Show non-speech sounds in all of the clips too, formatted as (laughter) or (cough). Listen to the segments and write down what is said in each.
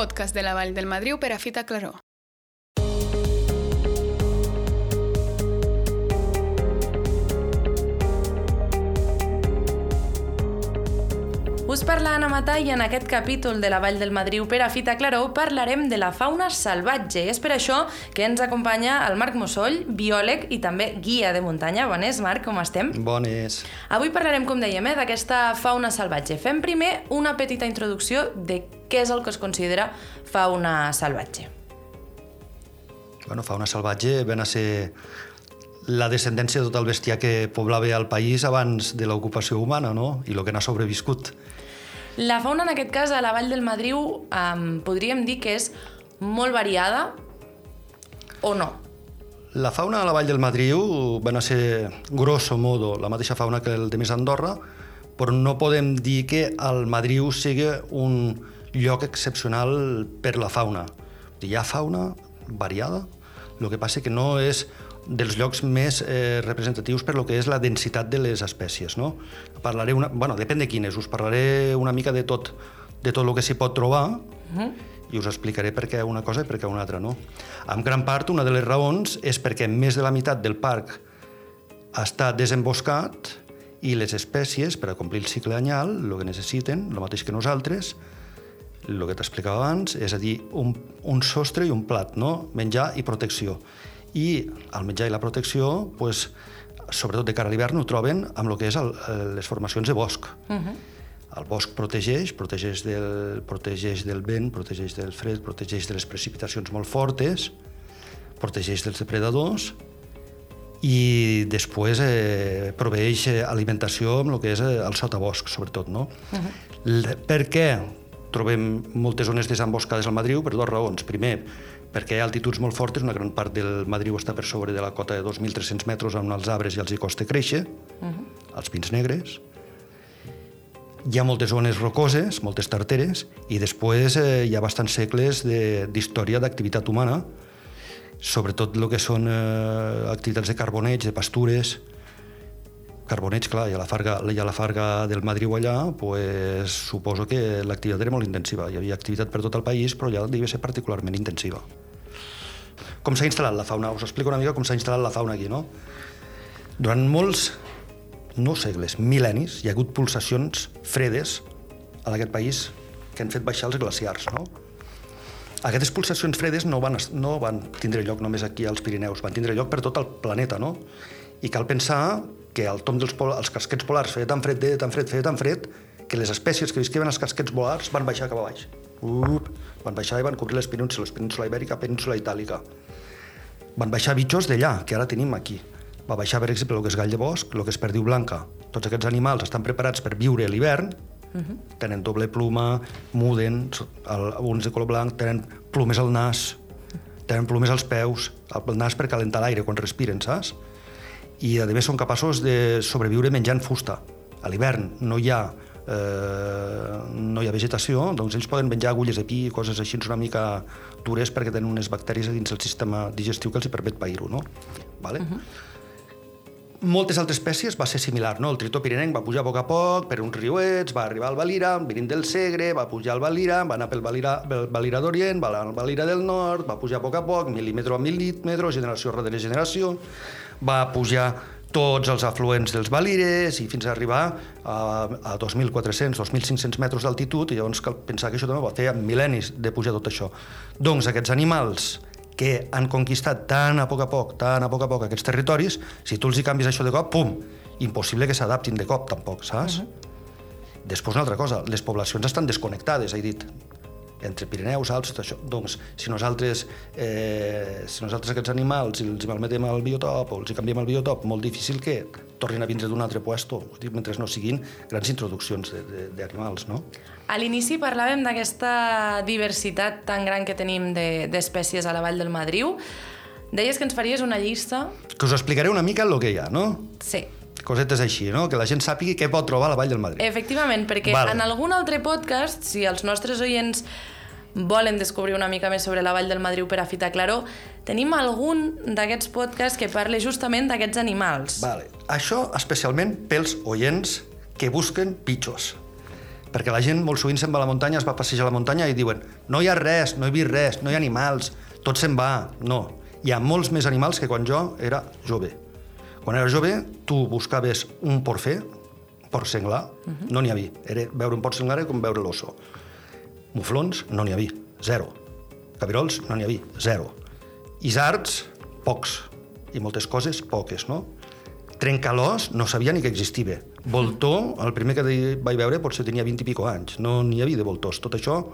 podcast de la Vall del Madriu per a Fita Claró. Us parla Anna Matà i en aquest capítol de la Vall del Madriu per a Fita Claró parlarem de la fauna salvatge. És per això que ens acompanya el Marc Mussoll, biòleg i també guia de muntanya. Bones, Marc, com estem? Bones. Avui parlarem, com dèiem, eh, d'aquesta fauna salvatge. Fem primer una petita introducció de què és el que es considera fauna salvatge. Bueno, fauna salvatge ven a ser la descendència de tot el bestiar que poblava el país abans de l'ocupació humana, no? I el que n'ha sobreviscut. La fauna, en aquest cas, a la Vall del Madriu, um, podríem dir que és molt variada o no? La fauna a la Vall del Madriu van a ser, grosso modo, la mateixa fauna que el de més Andorra, però no podem dir que el Madriu sigui un lloc excepcional per la fauna. Hi ha fauna variada, el que passa que no és dels llocs més eh, representatius per lo que és la densitat de les espècies. No? Parlaré una, bueno, depèn de quines, us parlaré una mica de tot, de tot el que s'hi pot trobar uh -huh. i us explicaré per què una cosa i per què una altra no. En gran part, una de les raons és perquè més de la meitat del parc està desemboscat i les espècies, per a complir el cicle anyal, el que necessiten, el mateix que nosaltres, el que t'explicava abans, és a dir, un, un sostre i un plat, no? menjar i protecció i el menjar i la protecció, pues, sobretot de cara a l'hivern, ho troben amb el que és el, les formacions de bosc. Uh -huh. El bosc protegeix, protegeix del, protegeix del vent, protegeix del fred, protegeix de les precipitacions molt fortes, protegeix dels depredadors i després eh, proveeix alimentació amb el que és eh, el sotabosc, sobretot. No? Uh -huh. Per què trobem moltes zones desemboscades al Madriu? Per dues raons. Primer, perquè hi ha altituds molt fortes, una gran part del Madriu està per sobre de la cota de 2.300 metres on els arbres i els hi costa créixer, uh -huh. els pins negres. Hi ha moltes zones rocoses, moltes tarteres, i després eh, hi ha bastants segles d'història d'activitat humana, sobretot el que són eh, activitats de carboneig, de pastures, carboneig, clar, hi ha la farga, hi ha la farga del Madriu allà, pues, suposo que l'activitat era molt intensiva. Hi havia activitat per tot el país, però allà devia ser particularment intensiva. Com s'ha instal·lat la fauna? Us explico una mica com s'ha instal·lat la fauna aquí, no? Durant molts, no segles, mil·lennis, hi ha hagut pulsacions fredes en aquest país que han fet baixar els glaciars, no? Aquestes pulsacions fredes no van, no van tindre lloc només aquí als Pirineus, van tindre lloc per tot el planeta, no? I cal pensar que el tom dels pol els casquets polars feia tan fred, feia tan fred, feia tan fred, que les espècies que visqueven als casquets polars van baixar cap a baix. Up, van baixar i van cobrir les penínsules, península ibèrica, península itàlica van baixar bitxos d'allà, que ara tenim aquí. Va baixar, per exemple, el que és gall de bosc, el que és perdiu blanca. Tots aquests animals estan preparats per viure a l'hivern, uh -huh. tenen doble pluma, muden, el, uns de color blanc, tenen plumes al nas, tenen plumes als peus, el nas per calentar l'aire quan respiren, saps? I, a més, són capaços de sobreviure menjant fusta. A l'hivern no hi ha eh, no hi ha vegetació, doncs ells poden menjar agulles de pi i coses així una mica dures perquè tenen unes bacteris dins el sistema digestiu que els permet pair-ho, no? Vale? Uh -huh. Moltes altres espècies va ser similar, no? El tritó pirinenc va pujar a poc a poc per uns riuets, va arribar al Valira, venint del Segre, va pujar al Valira, va anar pel Valira, pel Valira d'Orient, va anar al Valira del Nord, va pujar a poc a poc, mil·límetre a mil·límetre, generació darrere generació, va pujar tots els afluents dels Valires i fins a arribar a, a 2.400, 2.500 metres d'altitud i llavors cal pensar que això també va fer mil·lennis de pujar tot això. Doncs aquests animals que han conquistat tan a poc a poc, tan a poc a poc aquests territoris, si tu els hi canvis això de cop, pum, impossible que s'adaptin de cop tampoc, saps? Uh -huh. Després una altra cosa, les poblacions estan desconnectades, he dit, entre Pirineus, Alps, tot això. Doncs, si nosaltres, eh, si nosaltres aquests animals els malmetem al biotop o els canviem el biotop, molt difícil que tornin a vindre d'un altre puesto, mentre no siguin grans introduccions d'animals, no? A l'inici parlàvem d'aquesta diversitat tan gran que tenim d'espècies de, a la Vall del Madriu. Deies que ens faries una llista... Que us explicaré una mica el que hi ha, no? Sí cosetes així, no? que la gent sàpigui què pot trobar a la Vall del Madrid. Efectivament, perquè vale. en algun altre podcast, si els nostres oients volen descobrir una mica més sobre la Vall del Madriu per a Fita Claró, tenim algun d'aquests podcasts que parla justament d'aquests animals. Vale. Això especialment pels oients que busquen pitjors. Perquè la gent molt sovint se'n va a la muntanya, es va passejar a la muntanya i diuen no hi ha res, no he vist res, no hi ha animals, tot se'n va. No, hi ha molts més animals que quan jo era jove. Quan era jove, tu buscaves un porfer, porc senglar, uh -huh. no n'hi havia. Era veure un porc senglar era com veure l'oso. Muflons, no n'hi havia, zero. Cabirols, no n'hi havia, zero. Isards, pocs. I moltes coses, poques, no? Trencalós, no sabia ni que existia. Voltor, el primer que vaig veure potser tenia 20 i pico anys. No n'hi havia de voltors. Tot això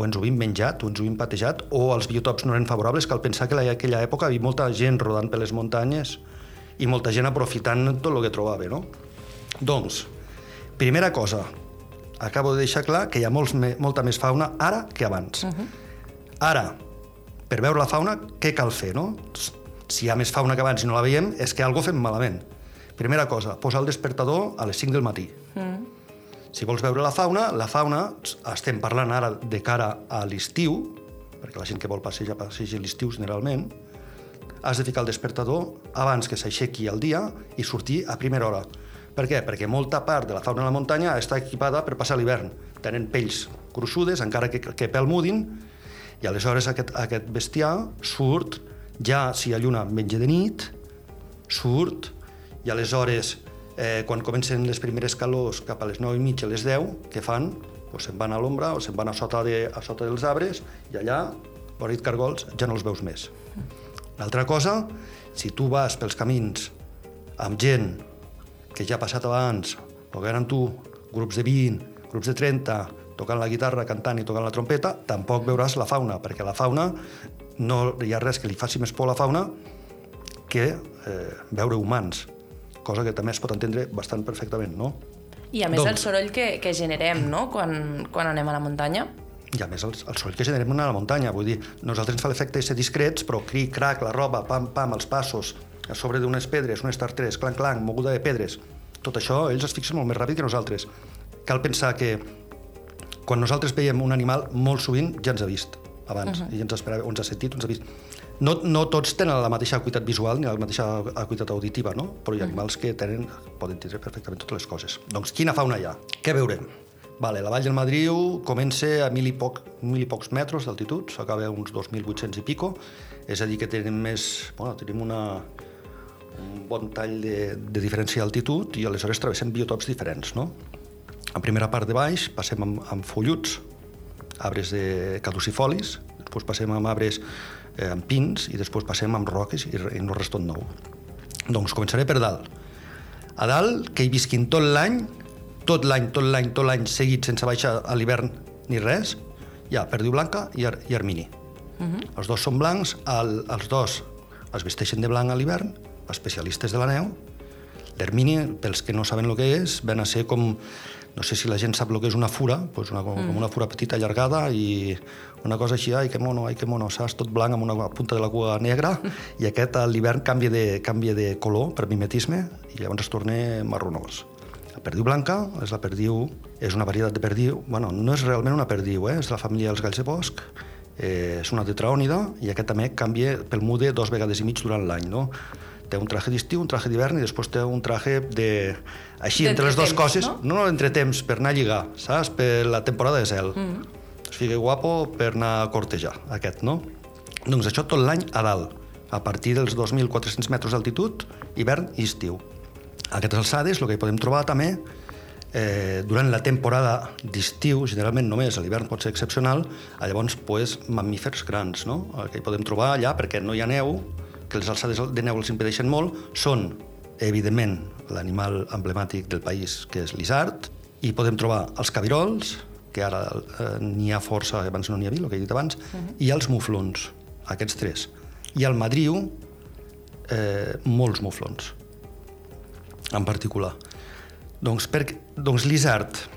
o ens ho havien menjat, o ens ho havien patejat, o els biotops no eren favorables, cal pensar que en aquella època hi havia molta gent rodant per les muntanyes i molta gent aprofitant tot el que trobava, no? Doncs, primera cosa, acabo de deixar clar que hi ha molts, molta més fauna ara que abans. Uh -huh. Ara, per veure la fauna, què cal fer, no? Si hi ha més fauna que abans i no la veiem, és que algo fem malament. Primera cosa, posar el despertador a les 5 del matí. Uh -huh. Si vols veure la fauna, la fauna, estem parlant ara de cara a l'estiu, perquè la gent que vol passejar, passeja l'estiu generalment, has de ficar el despertador abans que s'aixequi el dia i sortir a primera hora. Per què? Perquè molta part de la fauna de la muntanya està equipada per passar l'hivern. Tenen pells gruixudes, encara que, que pelmudin, i aleshores aquest, aquest bestiar surt, ja si hi ha lluna menja de nit, surt, i aleshores, eh, quan comencen les primeres calors cap a les 9 i mitja, les 10, què fan? Pues se'n van a l'ombra o se'n van a sota, de, a sota dels arbres i allà, vora dit cargols, ja no els veus més. L'altra cosa, si tu vas pels camins amb gent que ja ha passat abans, que eren tu, grups de 20, grups de 30, tocant la guitarra, cantant i tocant la trompeta, tampoc veuràs la fauna, perquè la fauna no hi ha res que li faci més por a la fauna que eh, veure humans, cosa que també es pot entendre bastant perfectament, no? I a més doncs, el soroll que, que generem, no?, quan, quan anem a la muntanya. I a més el, el soroll que generem a la muntanya, vull dir, nosaltres ens fa l'efecte de ser discrets, però cric, crac, la roba, pam, pam, els passos, a sobre d'unes pedres, unes tarteres, clanc, clanc, moguda de pedres. Tot això, ells es fixen molt més ràpid que nosaltres. Cal pensar que quan nosaltres veiem un animal, molt sovint ja ens ha vist abans, uh -huh. i ens esperava, ens ha sentit, ens ha vist. No, no tots tenen la mateixa acuitat visual ni la mateixa acuitat auditiva, no? però hi ha animals que tenen, poden tindre perfectament totes les coses. Doncs quina fauna hi ha? Què veurem? Vale, la Vall del Madriu comença a mil i, poc, mil i pocs metres d'altitud, s'acaba a uns 2.800 i pico, és a dir que tenim més... Bueno, tenim una, un bon tall de, de diferència d'altitud i aleshores travessem biotops diferents. No? A primera part de baix passem amb, amb folluts, arbres de caducifolis, després passem amb arbres eh, amb pins i després passem amb roques i, i no res tot nou. Doncs començaré per dalt. A dalt, que hi visquin tot l'any, tot l'any, tot l'any, tot l'any seguit sense baixar a l'hivern ni res, hi ha perdiu blanca i, ar i armini. Uh mhm. -huh. Els dos són blancs, el, els dos es vesteixen de blanc a l'hivern especialistes de la neu. L'ermini, pels que no saben el que és, ven a ser com, no sé si la gent sap el que és una fura, doncs una, mm. com una fura petita allargada i una cosa així, ai que mono, ai que mono, saps? Tot blanc amb una punta de la cua negra i aquest a l'hivern canvia, de, canvia de color per mimetisme i llavors es torna marronós. La perdiu blanca és la perdiu, és una varietat de perdiu, bueno, no és realment una perdiu, eh? és de la família dels galls de bosc, eh, és una tetraònida i aquest també canvia pel mude dos vegades i mig durant l'any, no? Té un traje d'estiu, un traje d'hivern i després té un traje de... Així, entre les dues coses, no? no, no entre temps, per anar a lligar, saps? Per la temporada de cel. Mm -hmm. Es fica guapo per anar a cortejar, aquest, no? Doncs això tot l'any a dalt, a partir dels 2.400 metres d'altitud, hivern i estiu. A aquestes alçades, el que hi podem trobar també, eh, durant la temporada d'estiu, generalment només l'hivern pot ser excepcional, llavors pues, mamífers grans, no? El que hi podem trobar allà, perquè no hi ha neu, que les alçades de neu els impedeixen molt, són, evidentment, l'animal emblemàtic del país, que és l'isard, i podem trobar els cabirols, que ara eh, n'hi ha força, abans no n'hi havia, el que he dit abans, uh -huh. i els muflons, aquests tres. I al Madriu, eh, molts muflons, en particular. Doncs, per, doncs l'isard,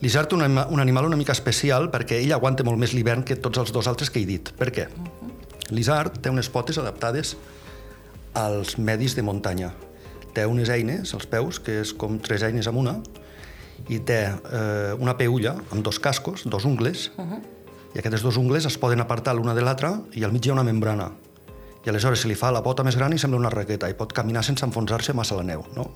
L'isard és un, un animal una mica especial perquè ell aguanta molt més l'hivern que tots els dos altres que he dit. Per què? Uh -huh. L'isard té unes potes adaptades als medis de muntanya. Té unes eines als peus, que és com tres eines amb una, i té eh, una peulla amb dos cascos, dos ungles, uh -huh. i aquestes dos ungles es poden apartar l'una de l'altra i al mig hi ha una membrana. I aleshores se li fa la pota més gran i sembla una raqueta i pot caminar sense enfonsar-se massa la neu. No?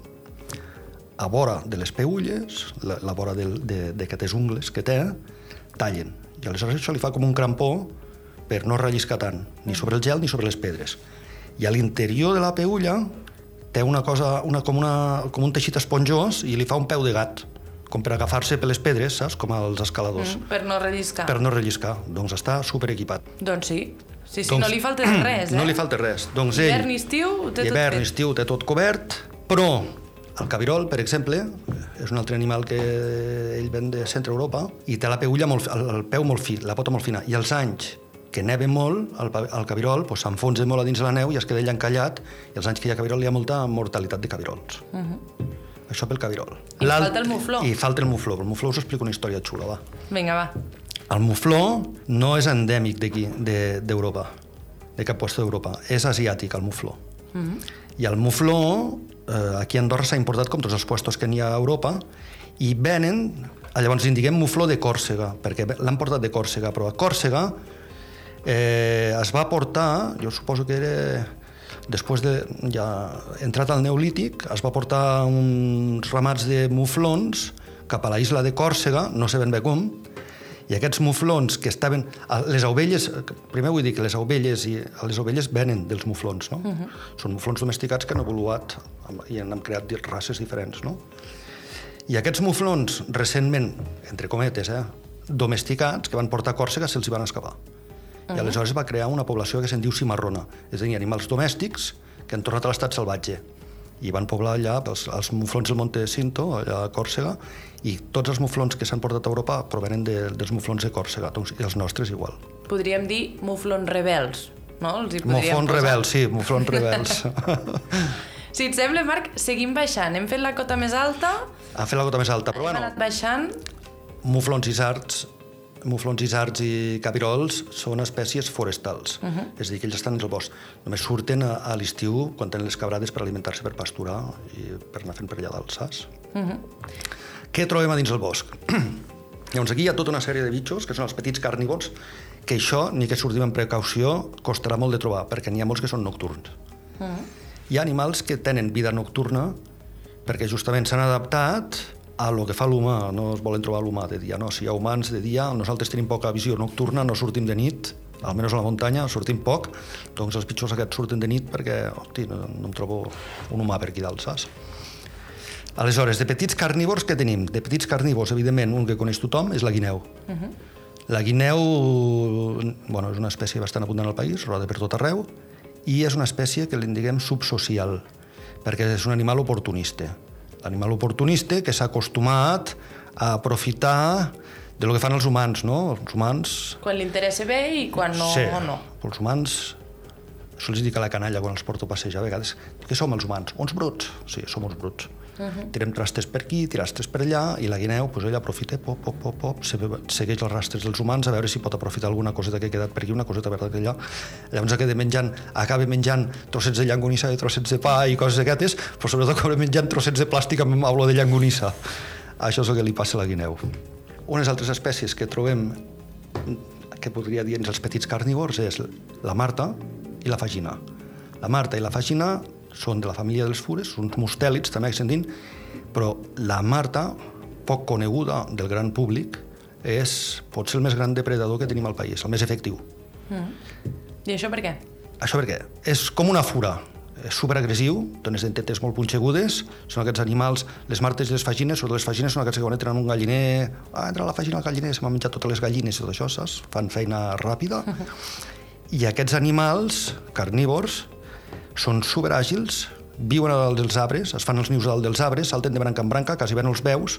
a vora de les peulles, la, la vora d'aquestes ungles que té, tallen. I aleshores això li fa com un crampó per no relliscar tant, ni sobre el gel ni sobre les pedres. I a l'interior de la peulla té una cosa, una, com, una, com un teixit esponjós i li fa un peu de gat, com per agafar-se per les pedres, saps? Com als escaladors. Mm, per no relliscar. Per no relliscar. Doncs està super equipat. Doncs sí. Sí, sí, no li falta res, (clears throat) eh? No li falta res. Doncs Hivern ell, i estiu ho té tot hivern fet. estiu té tot cobert, però el cabirol, per exemple, és un altre animal que ell ven de centre Europa i té la peulla molt, el, el peu molt fi, la pota molt fina. I els anys que neve molt, el, el cabirol doncs, s'enfonsa molt a dins de la neu i es queda allà encallat, i els anys que hi ha cabirol hi ha molta mortalitat de cabirols. Uh -huh. Això pel cabirol. Mhm. I falta el mufló. I falta el mufló. El mufló us explico una història xula, va. Vinga, va. El mufló no és endèmic d'aquí, de- d'Europa, de cap lloc d'Europa. És asiàtic, el mufló. Mm -hmm. I el mufló, eh, aquí a Andorra s'ha importat com tots els puestos que n'hi ha a Europa, i venen, llavors en diguem mufló de Còrsega, perquè l'han portat de Còrsega, però a Còrsega eh, es va portar, jo suposo que era després de, ja entrat al Neolític, es va portar uns ramats de muflons cap a la isla de Còrsega, no sé ben bé com, i aquests muflons que estaven... Les ovelles, primer vull dir que les ovelles i les ovelles venen dels muflons, no? Uh -huh. Són muflons domesticats que han evoluat i han creat races diferents, no? I aquests muflons, recentment, entre cometes, eh, domesticats, que van portar a Còrsega, se'ls van escapar. Uh -huh. I aleshores va crear una població que se'n diu cimarrona, és a dir, animals domèstics que han tornat a l'estat salvatge. I van poblar allà els, els muflons del Monte Cinto, allà a Còrsega, i tots els muflons que s'han portat a Europa provenen de, dels muflons de Còrsega, doncs, i els nostres igual. Podríem dir muflons rebels, no? Els hi Muflons posar. rebels, sí, muflons (laughs) rebels. Si et sembla, Marc, seguim baixant. Hem fet la cota més alta, ha fet la gota més alta, però hem bueno, anat baixant... muflons isards, muflons isards i cabirols són espècies forestals, uh -huh. és a dir, que ells estan al bosc. Només surten a, a l'estiu quan tenen les cabrades per alimentar-se per pasturar i per anar fent per allà dalt, saps? Uh -huh. Què trobem a dins el bosc? (clears throat) Llavors aquí hi ha tota una sèrie de bitxos, que són els petits carnívors, que això, ni que sortim amb precaució, costarà molt de trobar, perquè n'hi ha molts que són nocturns. Uh -huh. Hi ha animals que tenen vida nocturna perquè justament s'han adaptat a lo que fa l'humà, no es volen trobar l'humà de dia, no, si hi ha humans de dia, nosaltres tenim poca visió nocturna, no sortim de nit, almenys a la muntanya sortim poc, doncs els pitjors aquests surten de nit perquè, hosti, no, no em trobo un humà per aquí dalt, saps? Aleshores, de petits carnívors que tenim? De petits carnívors, evidentment, un que coneix tothom és la guineu. Uh -huh. La guineu bueno, és una espècie bastant abundant al país, roda per tot arreu, i és una espècie que en diguem subsocial, perquè és un animal oportunista. L'animal oportunista que s'ha acostumat a aprofitar de lo que fan els humans, no? Els humans... Quan li interessa bé i quan no, sí, no. els humans... Això els dic a la canalla quan els porto a passejar a vegades. Què som els humans? Uns bruts? Sí, som uns bruts. Uh -huh. Tirem trastes per aquí, trastes per allà, i la guineu, pues, ella aprofita, pop, pop, pop, pop, se- segueix els rastres dels humans a veure si pot aprofitar alguna coseta que ha quedat per aquí, una coseta per allà. Llavors acaba menjant, acaba menjant trossets de llangonissa i trossets de pa i coses d'aquestes, però sobretot acaba menjant trossets de plàstic amb olor de llangonissa. Això és el que li passa a la guineu. Unes altres espècies que trobem que podria dir els petits carnívors és la marta i la fagina. La marta i la fagina són de la família dels fures, són mustèlids, també sentim, però la marta, poc coneguda del gran públic, és, pot ser el més gran depredador que tenim al país, el més efectiu. I això per què? Això per què? És com una fura, és superagressiu, té unes dentetes molt punxegudes, són aquests animals, les martes i les fagines, sobretot les fagines són aquests que quan entren en un galliner, ah, entra la fagina al galliner, se m'han menjat totes les gallines i tot això, saps? Fan feina ràpida. (laughs) I aquests animals carnívors són superàgils, viuen a dalt dels arbres, es fan els nius a dalt dels arbres, salten de branca en branca, quasi bé no els veus.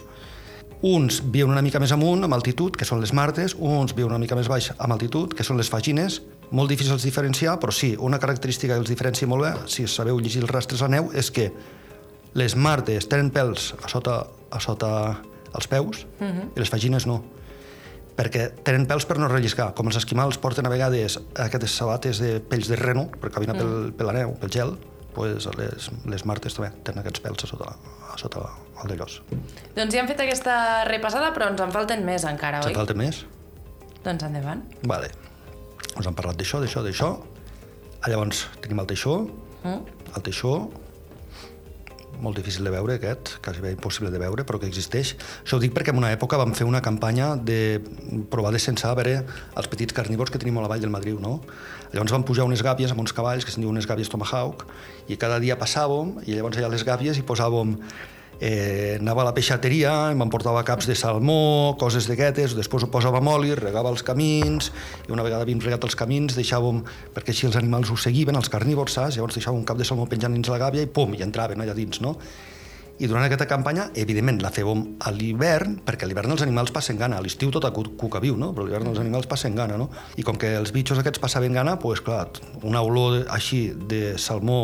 Uns viuen una mica més amunt, amb altitud, que són les martes, uns viuen una mica més baix, amb altitud, que són les fagines, molt difícils de diferenciar, però sí, una característica que els diferencia molt bé, si sabeu llegir els rastres a neu, és que les martes tenen pèls a sota, a sota els peus uh -huh. i les fagines no perquè tenen pèls per no relliscar. Com els esquimals porten a vegades aquestes sabates de pells de reno per caminar pel, per la neu, pel gel, pues les, les martes també tenen aquests pèls a sota, a sota el d'allòs. Doncs ja hem fet aquesta repassada, però ens en falten més encara, oi? falta més? Doncs endavant. Vale. Us han parlat d'això, d'això, d'això. Ah, Llavors, tenim el teixó, Mm? el teixó, molt difícil de veure aquest, quasi bé impossible de veure, però que existeix. Això ho dic perquè en una època vam fer una campanya de provar de censar a veure els petits carnívors que tenim a la vall del Madriu, no? Llavors vam pujar unes gàbies amb uns cavalls que se'n diuen unes gàbies Tomahawk i cada dia passàvem i llavors allà les gàbies hi posàvem eh, anava a la peixateria, em portava caps de salmó, coses d'aquestes, després ho posàvem oli, regava els camins, i una vegada havíem regat els camins, deixàvem, perquè així els animals ho seguiven, els carnívors, saps? Llavors deixàvem un cap de salmó penjant dins la gàbia i pum, i entraven allà dins, no? I durant aquesta campanya, evidentment, la fèiem a l'hivern, perquè a l'hivern els animals passen gana, a l'estiu tota cuca viu, no? però a l'hivern els animals passen gana, no? I com que els bitxos aquests passaven gana, doncs, clar, una olor així de salmó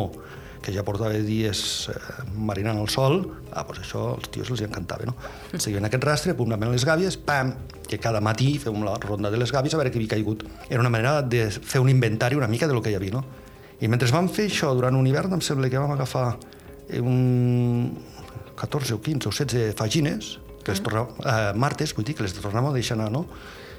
que ja portava dies eh, marinant al sol, ah, doncs això als tios els encantava, no? Seguien aquest rastre, pum, anaven les gàbies, pam, que cada matí fèiem la ronda de les gàbies a veure què havia caigut. Era una manera de fer un inventari una mica de lo que hi havia, no? I mentre vam fer això durant un hivern, em sembla que vam agafar un 14 o 15 o 16 fagines, que les tornàvem, eh, martes, vull dir, que les tornàvem a deixar anar, no?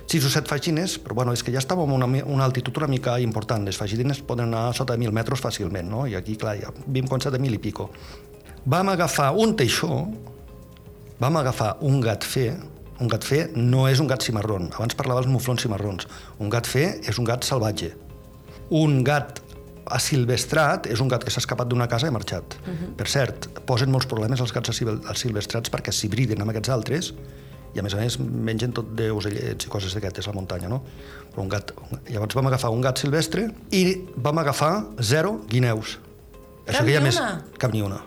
6 o 7 fagines, però bueno, és que ja estàvem a una, una altitud una mica important. Les fagines poden anar sota de 1.000 metres fàcilment, no? I aquí, clar, ja havíem començat a 1.000 i pico. Vam agafar un teixó, vam agafar un gat fer, un gat fer no és un gat cimarrón, abans parlava dels muflons cimarrons. Un gat fer és un gat salvatge. Un gat asilvestrat és un gat que s'ha escapat d'una casa i ha marxat. Uh -huh. Per cert, posen molts problemes els gats asilvestrats perquè s'hibriden amb aquests altres i a més a més mengen tot d'ocellets i coses d'aquestes a la muntanya, no? Però un gat... Llavors vam agafar un gat silvestre i vam agafar zero guineus. Cap ni hi ha una? Cap ni una.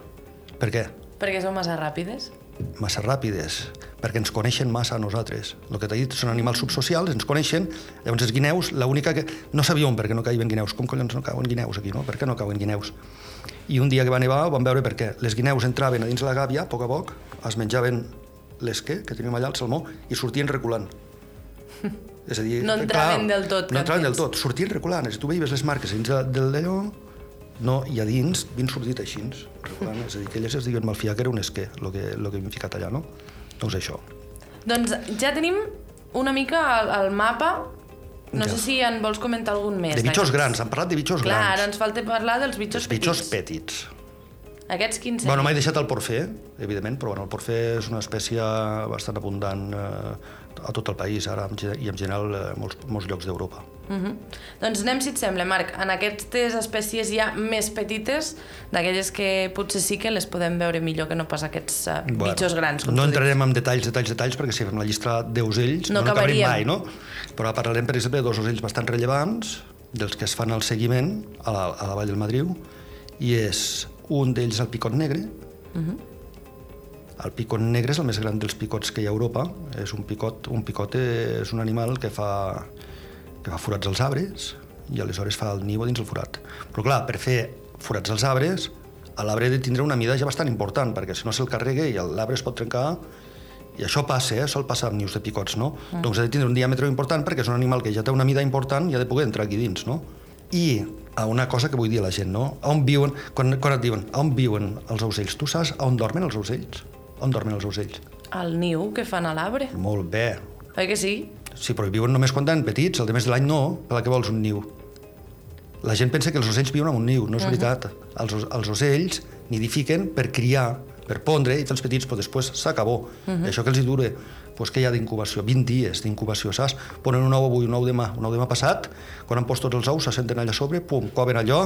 Per què? Perquè són massa ràpides. Massa ràpides, perquè ens coneixen massa a nosaltres. El que t'he dit són animals subsocials, ens coneixen, llavors els guineus, l'única que... No sabíem per què no caïven guineus, com collons no cauen guineus aquí, no? Per què no cauen guineus? I un dia que va nevar vam veure per què. Les guineus entraven a dins la gàbia, a poc a poc, es menjaven l'esquer que tenim allà al salmó i sortien reculant. (laughs) És a dir, No entraven del tot No entraven del tot, sortien reculant. Si tu veies les marques dins de- del d'allò, no, i a dins havien sortit així, reculant. (laughs) És a dir, que elles es diuen malfiar que era un esquer, el que, el que hem ficat allà, no? Doncs això. Doncs ja tenim una mica el, el mapa. No Ja. sé si en vols comentar algun més. De bitxos grans, hem parlat de bitxos Clar, ara grans. ens falta parlar dels bitxos Els bitxos petits. petits. Aquests quins Bueno, serien? m'he deixat el porfer, evidentment, però bueno, el porfer és una espècie bastant abundant eh, a tot el país, ara i en general a molts, molts llocs d'Europa. Mhm. Doncs anem, si et sembla, Marc, en aquestes espècies ja més petites, d'aquelles que potser sí que les podem veure millor que no pas aquests uh, bitxos grans. Com no entrarem en detalls, detalls, detalls, perquè si fem la llista d'ocells No no, acabaríem. mai, no? Però parlarem, per exemple, de dos ocells bastant rellevants, dels que es fan el seguiment a la, a la Vall del Madriu, i és un d'ells el picot negre. Uh Mhm. -huh. El picot negre és el més gran dels picots que hi ha a Europa. És un picot, un picot és un animal que fa, que fa forats als arbres i aleshores fa el niu a dins el forat. Però clar, per fer forats als arbres, l'arbre ha de tindre una mida ja bastant important, perquè si no se'l carrega i l'arbre es pot trencar i això passa, eh? sol passar amb nius de picots, no? Mm. Doncs ha de tindre un diàmetre important perquè és un animal que ja té una mida important i ha de poder entrar aquí dins, no? I a una cosa que vull dir a la gent, no? On viuen, quan, quan et diuen, on viuen els ocells? Tu saps on dormen els ocells? On dormen els ocells? El niu que fan a l'arbre. Molt bé. Oi que sí? Sí, però viuen només quan tenen petits, el de més de l'any no. Per la que vols un niu? La gent pensa que els ocells viuen en un niu, no és uh -huh. veritat. Els, els ocells nidifiquen per criar, per pondre i els petits, però després s'acabó. Uh -huh. Això que els hi dura, doncs que hi ha d'incubació? 20 dies d'incubació, saps? Ponen un ou avui, un ou demà, un ou demà passat, quan han post tots els ous, se senten allà sobre, pum, coven allò,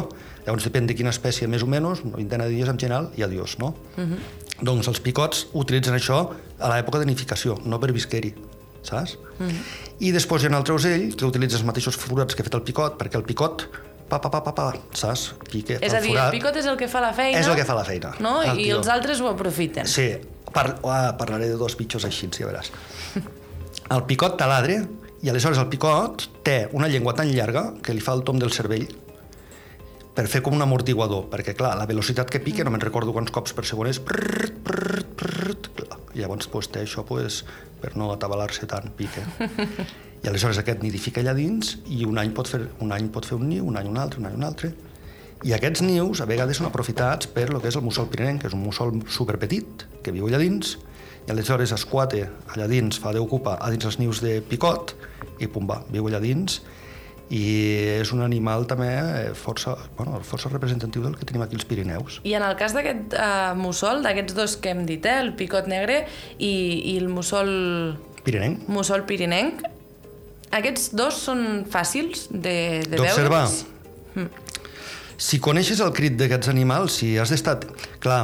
llavors depèn de quina espècie més o menys, una vintena de dies en general, i adiós, no? Uh -huh. Doncs els picots utilitzen això a l'època de nidificació, no per visquer-hi, saps? Uh -huh. I després hi ha un altre ocell que utilitza els mateixos forats que ha fet el picot, perquè el picot, pa, pa, pa, pa, pa saps? Pique, És a dir, el picot és el que fa la feina. És el que fa la feina. No? El I tio. els altres ho aprofiten. Sí, par ah, parlaré de dos bitxos així, ja veràs. El picot taladre, i aleshores el picot té una llengua tan llarga que li fa el tom del cervell per fer com un amortiguador, perquè clar, la velocitat que pica, no me'n recordo quants cops per segon és prrrt, prrrt, prrrt, clar. i llavors pues, té això pues, per no atabalar-se tant, pica. I aleshores aquest nidifica allà dins i un any pot fer un, any pot fer un niu, un any un altre, un any un altre. I aquests nius a vegades són aprofitats per lo que és el mussol pirinenc, que és un mussol superpetit, que viu allà dins, i aleshores es quate allà dins, fa d'ocupa a dins els nius de picot, i pum va, viu allà dins, i és un animal també eh, força, bueno, força representatiu del que tenim aquí als Pirineus. I en el cas d'aquest uh, mussol, d'aquests dos que hem dit, eh, el picot negre i, i el mussol, Pirinenc? mussol pirinenc, aquests dos són fàcils de, de D'observar. veure'ls? Si coneixes el crit d'aquests animals, si has d'estat... Clar,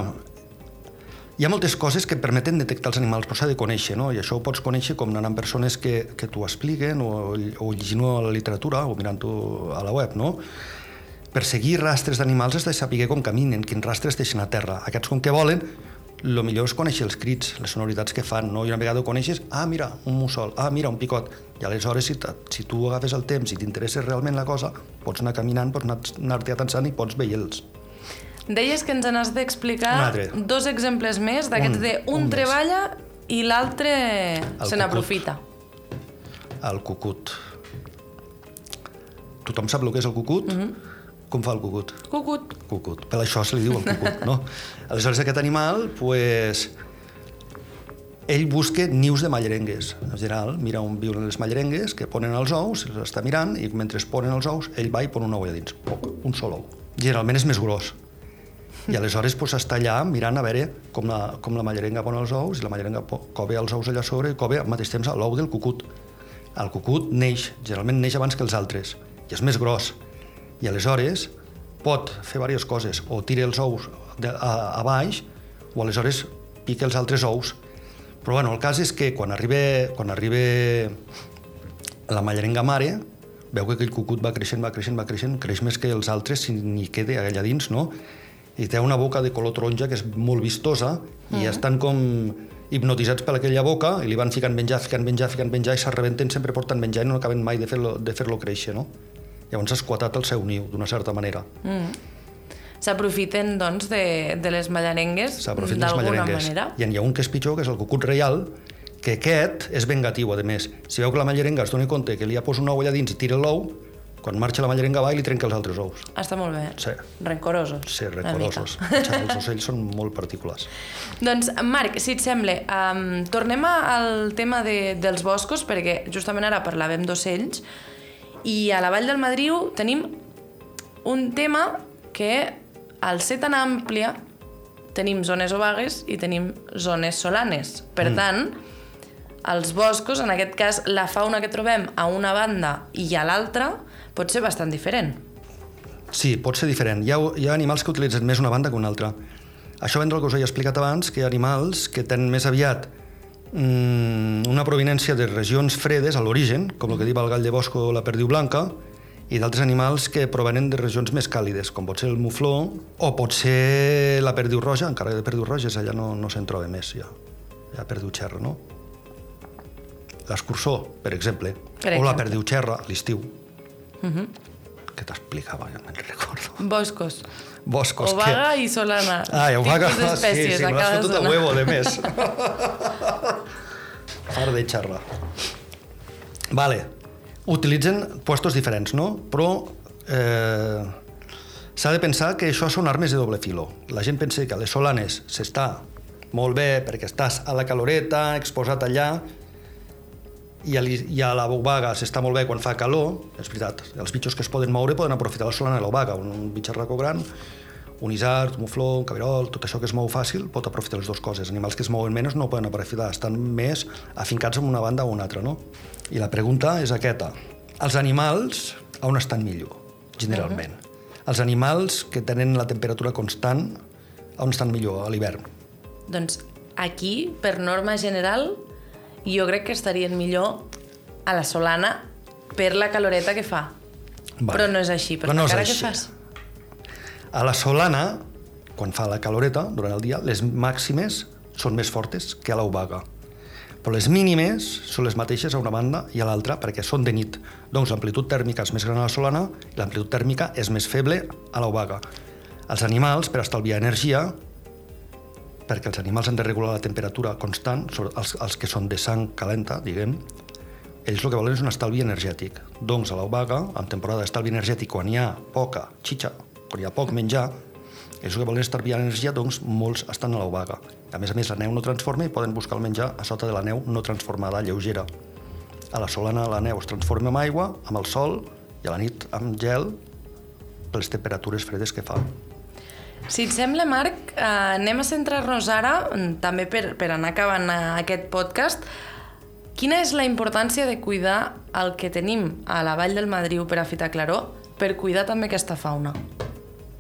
hi ha moltes coses que permeten detectar els animals, però s'ha de conèixer, no? I això ho pots conèixer com anant amb persones que, que t'ho expliquen o, o llegint-ho a la literatura o mirant-ho a la web, no? Per seguir rastres d'animals has de saber com caminen, quins rastres deixen a terra. Aquests com que volen, el millor és conèixer els crits, les sonoritats que fan, no? I una vegada ho coneixes, ah, mira, un mussol, ah, mira, un picot. I aleshores, si, si tu agafes el temps i t'interessa realment la cosa, pots anar caminant, pots anar-te atensant i pots veure-los. Deies que ens n'has d'explicar dos exemples més d'aquests de un, un més. treballa i l'altre se n'aprofita. El cucut. Tothom sap el que és el cucut? Mm -hmm. Com fa el cucut? Cucut. Cucut. Per això se li diu el cucut, (laughs) no? Aleshores, aquest animal, pues, ell busca nius de mallerengues. En general, mira on viuen les mallerengues, que ponen els ous, els està mirant, i mentre es ponen els ous, ell va i pon un ou allà dins. Poc, un sol ou. Generalment és més gros. I aleshores pues, està allà mirant a veure com la, com la mallerenga pon els ous i la mallerenga cova els ous allà sobre i cova al mateix temps l'ou del cucut. El cucut neix, generalment neix abans que els altres, i és més gros. I aleshores pot fer diverses coses, o tira els ous de, a, a baix, o aleshores pica els altres ous. Però bueno, el cas és que quan arriba, quan arriba la mallerenga mare, veu que aquell cucut va creixent, va creixent, va creixent, creix més que els altres si n'hi queda allà dins, no? I té una boca de color taronja que és molt vistosa mm. i estan com hipnotitzats per aquella boca i li van ficant menjar, ficant menjar, ficant menjar i s'arrebenten sempre portant menjar i no acaben mai de fer-lo de fer créixer, no? Llavors ha esquatat el seu niu, d'una certa manera. S'aprofiten, doncs, de, de les mallarengues d'alguna manera. I n'hi ha un que és pitjor, que és el cucut reial, que aquest és vengatiu, a més. Si veu que la mallerenga es dona compte que li ha posat un ou allà dins i tira l'ou, quan marxa la mallerenga va i li trenca els altres ous. Està molt bé. Sí. Rencorosos. Recorosos. mica. (laughs) Els ocells són molt particulars. Doncs, Marc, si et sembla, um, tornem al tema de, dels boscos, perquè justament ara parlàvem d'ocells, i a la Vall del Madriu tenim un tema que, al ser tan àmplia, tenim zones obagues i tenim zones solanes. Per mm. tant, els boscos, en aquest cas, la fauna que trobem a una banda i a l'altra, pot ser bastant diferent. Sí, pot ser diferent. Hi ha, hi ha animals que utilitzen més una banda que una altra. Això ven del que us he explicat abans, que hi ha animals que tenen més aviat una provenència de regions fredes a l'origen, com el que diu el gall de bosc o la perdiu blanca, i d'altres animals que provenen de regions més càlides, com pot ser el mufló o pot ser la perdiu roja, encara que de perdiu roges allà no, no se'n troba més, ja. Ja perdiu xerra, no? L'escurçó, per exemple. Per o la exemple. perdiu xerra, a l'estiu. Uh -huh. Què t'explicava? Ja me'n recordo. Boscos. Boscos. Obaga que... i solana. Ah, Tipus d'espècies sí, sí, me l'has fotut a huevo, de més. (laughs) Far de xerra. Vale. Utilitzen puestos diferents, no? Però eh, s'ha de pensar que això són armes de doble filo. La gent pensa que a les solanes s'està molt bé perquè estàs a la caloreta, exposat allà, i a, i a la bobaga s'està molt bé quan fa calor, és veritat, els bitxos que es poden moure poden aprofitar la solana de la bobaga, un, un bitxarraco gran, un isard, un mufló, un cabirol, tot això que es mou fàcil pot aprofitar les dues coses. Animals que es mouen menys no poden aprofitar, estan més afincats en una banda o una altra, no? I la pregunta és aquesta. Els animals, on estan millor, generalment? Uh -huh. Els animals que tenen la temperatura constant, on estan millor, a l'hivern? Doncs aquí, per norma general, jo crec que estarien millor a la solana per la caloreta que fa. Vale. Però no és així, per Però no la és cara així. que fas. A la solana, quan fa la caloreta, durant el dia, les màximes són més fortes que a l'obaga. Però les mínimes són les mateixes a una banda i a l'altra perquè són de nit. Doncs l'amplitud tèrmica és més gran a la solana i l'amplitud tèrmica és més feble a l'obaga. Els animals, per estalviar energia, perquè els animals han de regular la temperatura constant, els, els que són de sang calenta, diguem, ells el que volen és un estalvi energètic. Doncs a l'obaga, en temporada d'estalvi energètic, quan hi ha poca xitxa, quan hi ha poc menjar, ells el que volen estalviar energia, doncs molts estan a l'obaga. A més a més, la neu no transforma i poden buscar el menjar a sota de la neu no transformada, lleugera. A la solana la neu es transforma en aigua, amb el sol i a la nit amb gel per les temperatures fredes que fa. Si et sembla, Marc, eh, anem a centrar-nos ara, mm, també per, per anar acabant eh, aquest podcast, quina és la importància de cuidar el que tenim a la Vall del Madriu per a Fita Claró per cuidar també aquesta fauna?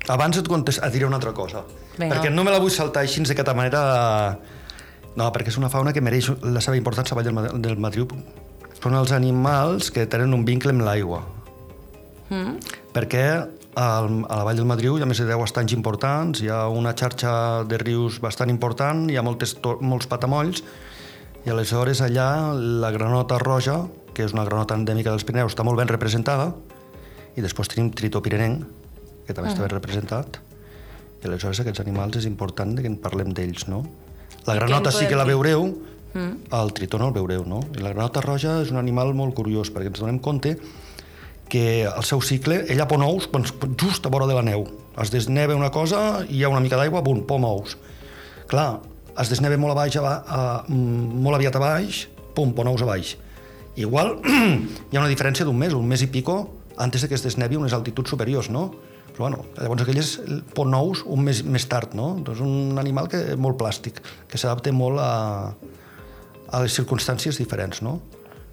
Abans et, contest, et diré una altra cosa, Vinga. perquè no me la vull saltar així d'aquesta manera... No, perquè és una fauna que mereix la seva importància a la Vall del Madriu. Són els animals que tenen un vincle amb l'aigua, Mm? perquè al, a la Vall del Madriu hi ha més de 10 estanys importants, hi ha una xarxa de rius bastant important, hi ha moltes, to, molts patamolls, i aleshores allà la granota roja, que és una granota endèmica dels Pirineus, està molt ben representada, i després tenim tritó pirinenc, que també està ben representat, i aleshores aquests animals és important que en parlem d'ells, no? La granota sí que la veureu, Mm. el tritó no el veureu, no? I la granota roja és un animal molt curiós, perquè ens donem compte que el seu cicle, ella pon ous quan, just a vora de la neu. Es desneva una cosa i hi ha una mica d'aigua, bum, pom ous. Clar, es desneva molt a baix, a, a, mm, molt aviat a baix, pum, pon ous a baix. Igual (clears throat) hi ha una diferència d'un mes, un mes i pico, antes de que es desnevi unes altituds superiors, no? Però bueno, llavors aquelles pon ous un mes més tard, no? Doncs un animal que és molt plàstic, que s'adapta molt a, a les circumstàncies diferents, no?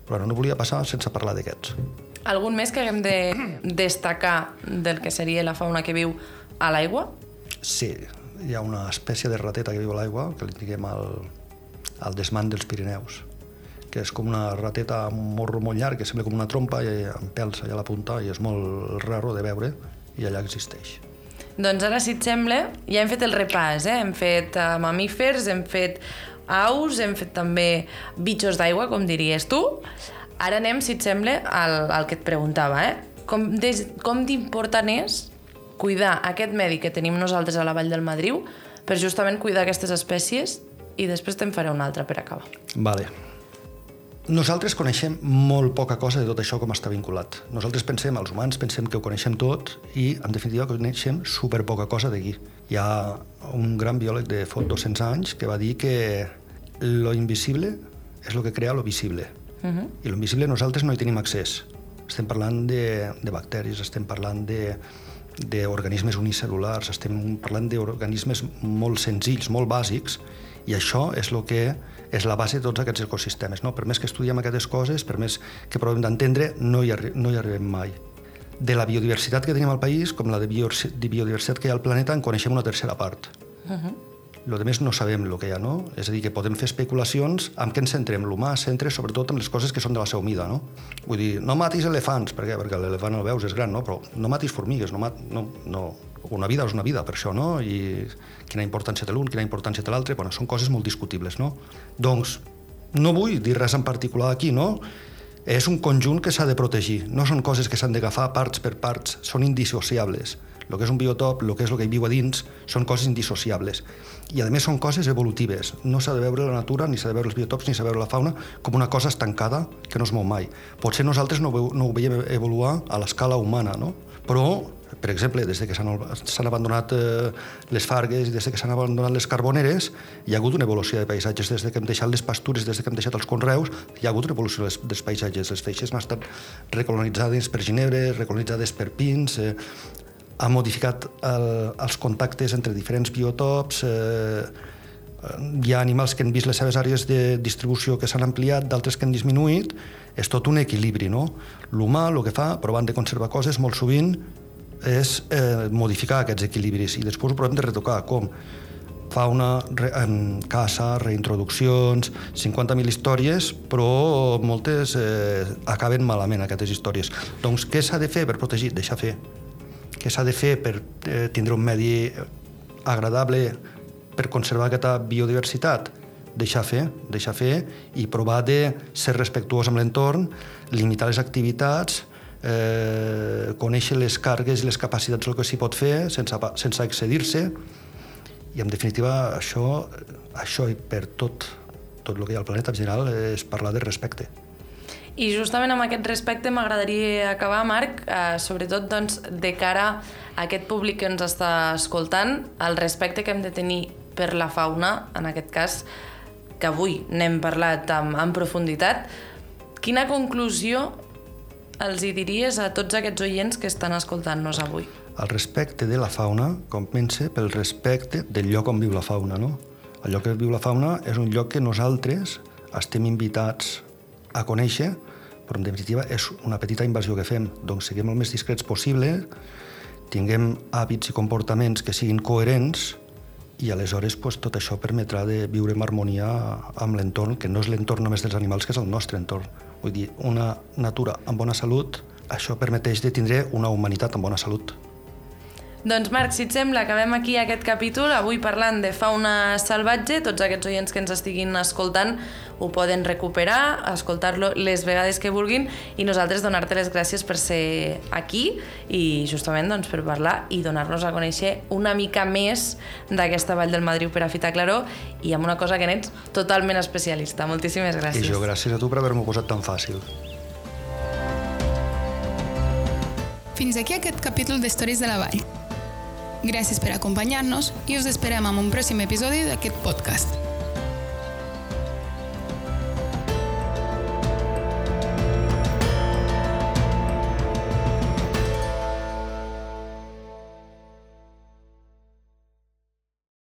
Però bueno, no volia passar sense parlar d'aquests. Algun més que haguem de destacar del que seria la fauna que viu a l'aigua? Sí, hi ha una espècie de rateta que viu a l'aigua, que li diguem el, el desmant dels Pirineus, que és com una rateta amb un morro molt llarg, que sembla com una trompa i amb pèls allà a la punta, i és molt raro de veure, i allà existeix. Doncs ara, si et sembla, ja hem fet el repàs, eh? Hem fet uh, mamífers, hem fet aus, hem fet també bitxos d'aigua, com diries tu. Ara anem, si et sembla, al, al que et preguntava, eh? Com, des, com d'important és cuidar aquest medi que tenim nosaltres a la Vall del Madriu per justament cuidar aquestes espècies i després te'n faré una altra per acabar. Vale. Nosaltres coneixem molt poca cosa de tot això com està vinculat. Nosaltres pensem, els humans, pensem que ho coneixem tot i, en definitiva, coneixem super poca cosa d'aquí. Hi ha un gran biòleg de fot 200 anys que va dir que lo invisible és el que crea lo visible. Uh -huh. I lo invisible nosaltres no hi tenim accés. Estem parlant de, de bacteris, estem parlant de d'organismes unicel·lulars, estem parlant d'organismes molt senzills, molt bàsics, i això és el que és la base de tots aquests ecosistemes. No? Per més que estudiem aquestes coses, per més que provem d'entendre, no, hi no hi arribem mai. De la biodiversitat que tenim al país, com la de biodiversitat que hi ha al planeta, en coneixem una tercera part. Uh -huh. Lo de més no sabem el que hi ha, no? És a dir, que podem fer especulacions amb què ens centrem. L'humà es centra sobretot en les coses que són de la seva mida, no? Vull dir, no matis elefants, per què? Perquè l'elefant el veus, és gran, no? Però no matis formigues, no, mat... no, no. Una vida és una vida, per això, no? I quina importància té l'un, quina importància té l'altre, bueno, són coses molt discutibles, no? Doncs no vull dir res en particular aquí, no? És un conjunt que s'ha de protegir, no són coses que s'han d'agafar parts per parts, són indissociables. El que és un biotop, el que és el que hi viu a dins, són coses indissociables. I a més són coses evolutives. No s'ha de veure la natura, ni s'ha de veure els biotops, ni s'ha de veure la fauna com una cosa estancada que no es mou mai. Potser nosaltres no, veu, no ho veiem evoluar a l'escala humana, no? Però per exemple, des de que s'han abandonat eh, les fargues des de que s'han abandonat les carboneres, hi ha hagut una evolució de paisatges. Des de que hem deixat les pastures, des de que hem deixat els conreus, hi ha hagut una evolució dels paisatges. Les feixes han estat recolonitzades per ginebres, recolonitzades per pins, eh, ha modificat el, els contactes entre diferents biotops, eh, hi ha animals que han vist les seves àrees de distribució que s'han ampliat, d'altres que han disminuït, és tot un equilibri, no? L'humà el que fa, provant de conservar coses, molt sovint és eh, modificar aquests equilibris i després ho provem de retocar, com fauna, re, eh, caça, reintroduccions, 50.000 històries, però moltes eh, acaben malament, aquestes històries. Doncs què s'ha de fer per protegir? Deixar fer. Què s'ha de fer per eh, tindre un medi agradable per conservar aquesta biodiversitat? Deixar fer, deixar fer i provar de ser respectuós amb l'entorn, limitar les activitats, eh, conèixer les cargues i les capacitats del que s'hi pot fer sense, sense excedir-se i en definitiva això, això i per tot, tot el que hi ha al planeta en general és parlar de respecte. I justament amb aquest respecte m'agradaria acabar, Marc, eh, sobretot doncs, de cara a aquest públic que ens està escoltant, el respecte que hem de tenir per la fauna, en aquest cas, que avui n'hem parlat amb, amb profunditat, quina conclusió els hi diries a tots aquests oients que estan escoltant-nos avui? El respecte de la fauna comença pel respecte del lloc on viu la fauna, no? El lloc on viu la fauna és un lloc que nosaltres estem invitats a conèixer, però en definitiva és una petita invasió que fem. Doncs siguem el més discrets possible, tinguem hàbits i comportaments que siguin coherents i aleshores pues, tot això permetrà de viure en harmonia amb l'entorn, que no és l'entorn només dels animals, que és el nostre entorn. Vull dir, una natura amb bona salut, això permeteix de tindre una humanitat amb bona salut. Doncs Marc, si et sembla, acabem aquí aquest capítol, avui parlant de fauna salvatge, tots aquests oients que ens estiguin escoltant ho poden recuperar, escoltar-lo les vegades que vulguin i nosaltres donar-te les gràcies per ser aquí i justament doncs, per parlar i donar-nos a conèixer una mica més d'aquesta Vall del Madriu per a Fita Claró i amb una cosa que n'ets totalment especialista. Moltíssimes gràcies. I jo gràcies a tu per haver-m'ho posat tan fàcil. Fins aquí aquest capítol d'Històries de la Vall. Gràcies per acompanyar-nos i us esperem en un pròxim episodi d'aquest podcast.